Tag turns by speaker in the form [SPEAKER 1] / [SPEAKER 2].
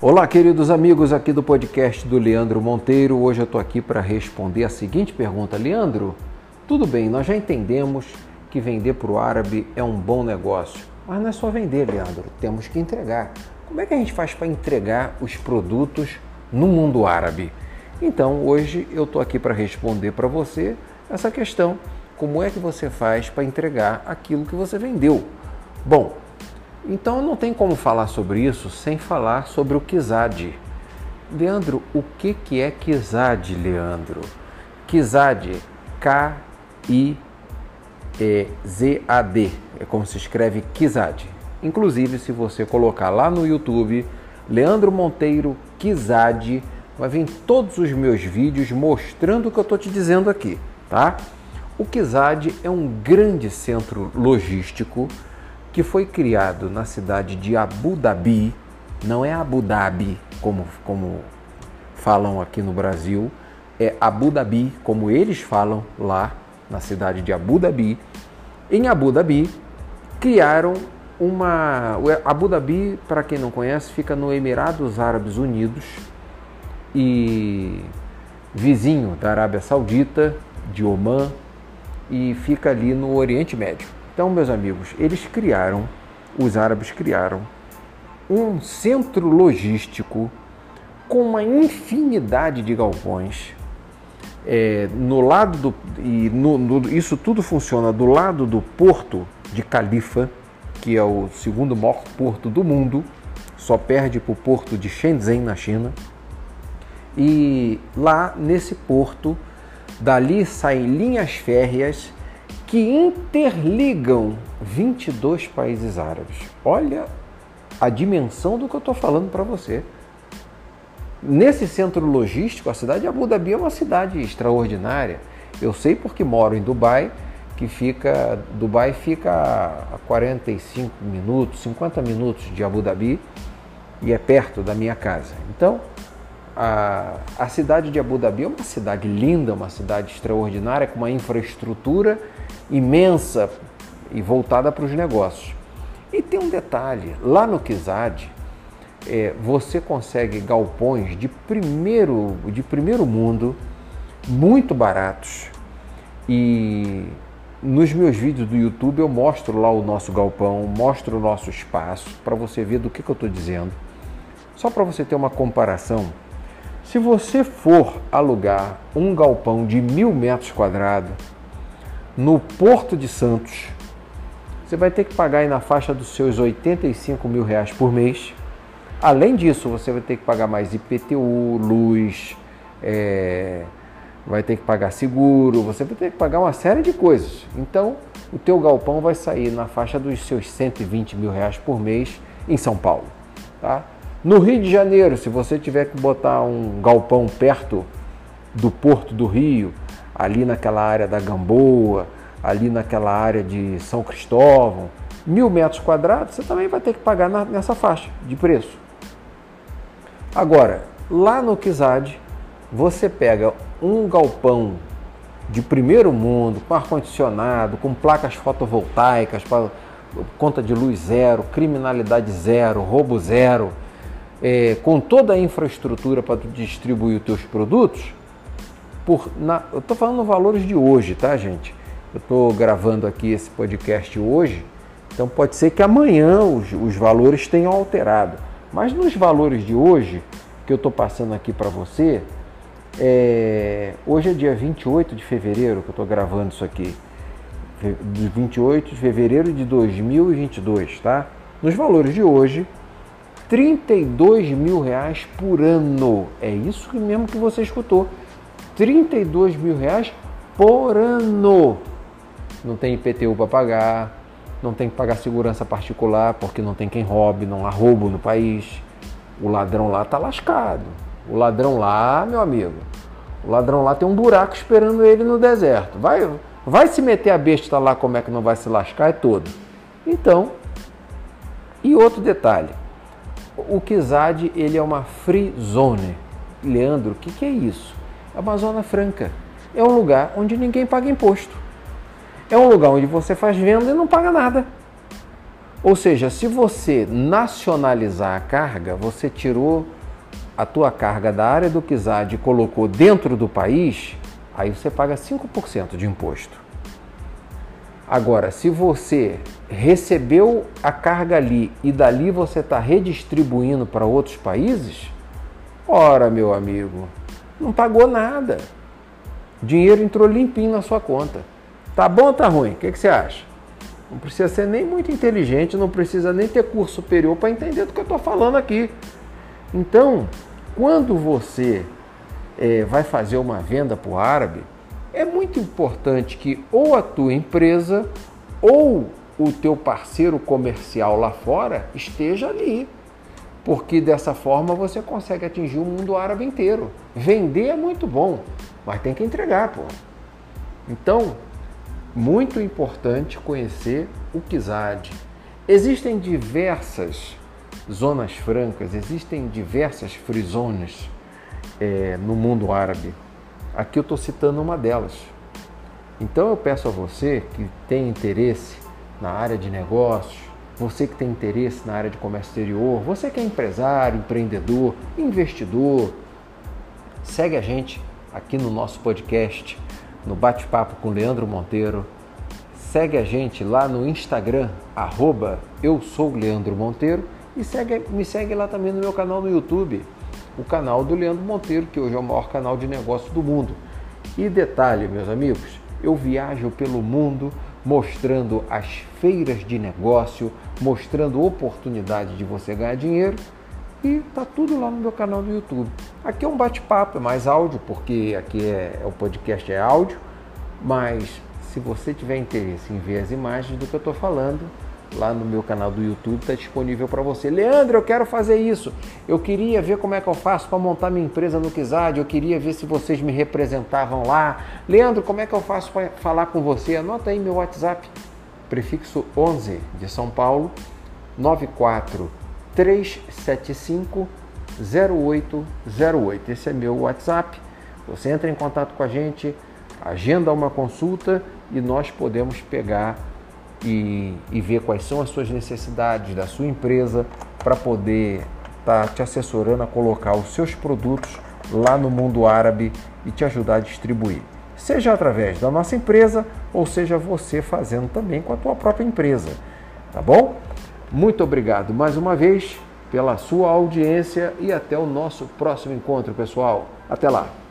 [SPEAKER 1] Olá, queridos amigos aqui do podcast do Leandro Monteiro. Hoje eu estou aqui para responder a seguinte pergunta. Leandro, tudo bem, nós já entendemos que vender para o árabe é um bom negócio, mas não é só vender, Leandro, temos que entregar. Como é que a gente faz para entregar os produtos no mundo árabe? Então, hoje eu estou aqui para responder para você essa questão. Como é que você faz para entregar aquilo que você vendeu? Bom, então não tem como falar sobre isso sem falar sobre o Kizad. Leandro, o que, que é Kizad, Leandro? Kizad, K-I-Z-A-D, é como se escreve Kizad. Inclusive, se você colocar lá no YouTube, Leandro Monteiro Kizad, vai vir todos os meus vídeos mostrando o que eu estou te dizendo aqui, tá? O Kizad é um grande centro logístico que foi criado na cidade de Abu Dhabi, não é Abu Dhabi, como, como falam aqui no Brasil, é Abu Dhabi, como eles falam lá na cidade de Abu Dhabi. Em Abu Dhabi, criaram uma. Abu Dhabi, para quem não conhece, fica no Emirados Árabes Unidos e vizinho da Arábia Saudita, de Omã, e fica ali no Oriente Médio. Então, meus amigos, eles criaram, os árabes criaram, um centro logístico com uma infinidade de galpões. É, no lado do, e no, no, isso tudo funciona do lado do porto de Califa, que é o segundo maior porto do mundo, só perde para o porto de Shenzhen na China. E lá nesse porto, dali saem linhas férreas que interligam 22 países árabes. Olha a dimensão do que eu estou falando para você. Nesse centro logístico, a cidade de Abu Dhabi é uma cidade extraordinária. Eu sei porque moro em Dubai, que fica Dubai fica a 45 minutos, 50 minutos de Abu Dhabi e é perto da minha casa. Então, a, a cidade de Abu Dhabi é uma cidade linda, uma cidade extraordinária, com uma infraestrutura imensa e voltada para os negócios. E tem um detalhe: lá no Kizad, é, você consegue galpões de primeiro, de primeiro mundo, muito baratos. E nos meus vídeos do YouTube eu mostro lá o nosso galpão, mostro o nosso espaço, para você ver do que, que eu estou dizendo. Só para você ter uma comparação, se você for alugar um galpão de mil metros quadrados, no Porto de Santos, você vai ter que pagar aí na faixa dos seus 85 mil reais por mês. Além disso, você vai ter que pagar mais IPTU, luz, é, vai ter que pagar seguro, você vai ter que pagar uma série de coisas. Então, o teu galpão vai sair na faixa dos seus 120 mil reais por mês em São Paulo. Tá? No Rio de Janeiro, se você tiver que botar um galpão perto do Porto do Rio, ali naquela área da Gamboa, ali naquela área de São Cristóvão, mil metros quadrados, você também vai ter que pagar nessa faixa de preço. Agora, lá no Kizad, você pega um galpão de primeiro mundo, com ar-condicionado, com placas fotovoltaicas, conta de luz zero, criminalidade zero, roubo zero, é, com toda a infraestrutura para distribuir os teus produtos, por, na, eu estou falando valores de hoje, tá, gente? Eu estou gravando aqui esse podcast hoje, então pode ser que amanhã os, os valores tenham alterado. Mas nos valores de hoje, que eu estou passando aqui para você, é, hoje é dia 28 de fevereiro que eu estou gravando isso aqui. De 28 de fevereiro de 2022, tá? Nos valores de hoje, 32 mil reais por ano. É isso mesmo que você escutou. 32 mil reais por ano. Não tem IPTU para pagar, não tem que pagar segurança particular porque não tem quem roube, não há roubo no país. O ladrão lá tá lascado. O ladrão lá, meu amigo, o ladrão lá tem um buraco esperando ele no deserto. Vai, vai se meter a besta lá, como é que não vai se lascar? É todo. Então, e outro detalhe, o Kizad ele é uma free zone. Leandro, o que, que é isso? É uma zona franca. É um lugar onde ninguém paga imposto. É um lugar onde você faz venda e não paga nada. Ou seja, se você nacionalizar a carga, você tirou a tua carga da área do Kizad e colocou dentro do país, aí você paga 5% de imposto. Agora, se você recebeu a carga ali e dali você está redistribuindo para outros países, ora, meu amigo, não pagou nada. O dinheiro entrou limpinho na sua conta. Tá bom ou tá ruim? O que, que você acha? Não precisa ser nem muito inteligente, não precisa nem ter curso superior para entender do que eu estou falando aqui. Então, quando você é, vai fazer uma venda para o árabe, é muito importante que ou a tua empresa ou o teu parceiro comercial lá fora esteja ali. Porque dessa forma você consegue atingir o mundo árabe inteiro. Vender é muito bom, mas tem que entregar, pô. Então, muito importante conhecer o Kizad. Existem diversas zonas francas, existem diversas free zones é, no mundo árabe. Aqui eu estou citando uma delas. Então eu peço a você que tem interesse na área de negócios, você que tem interesse na área de comércio exterior, você que é empresário, empreendedor, investidor, segue a gente aqui no nosso podcast no Bate-Papo com Leandro Monteiro. Segue a gente lá no Instagram, arroba eu sou Leandro Monteiro. E segue, me segue lá também no meu canal no YouTube, o canal do Leandro Monteiro, que hoje é o maior canal de negócio do mundo. E detalhe, meus amigos, eu viajo pelo mundo mostrando as feiras de negócio, mostrando oportunidade de você ganhar dinheiro e tá tudo lá no meu canal do YouTube. Aqui é um bate-papo, é mais áudio, porque aqui é, é, o podcast é áudio, mas se você tiver interesse em ver as imagens do que eu estou falando, lá no meu canal do YouTube está disponível para você. Leandro, eu quero fazer isso. Eu queria ver como é que eu faço para montar minha empresa no Kizad. Eu queria ver se vocês me representavam lá. Leandro, como é que eu faço para falar com você? Anota aí meu WhatsApp, prefixo 11 de São Paulo, 94 375 0808. Esse é meu WhatsApp. Você entra em contato com a gente, agenda uma consulta e nós podemos pegar e, e ver quais são as suas necessidades da sua empresa para poder estar tá te assessorando a colocar os seus produtos lá no mundo árabe e te ajudar a distribuir. Seja através da nossa empresa ou seja você fazendo também com a tua própria empresa. Tá bom? Muito obrigado mais uma vez pela sua audiência e até o nosso próximo encontro, pessoal. Até lá!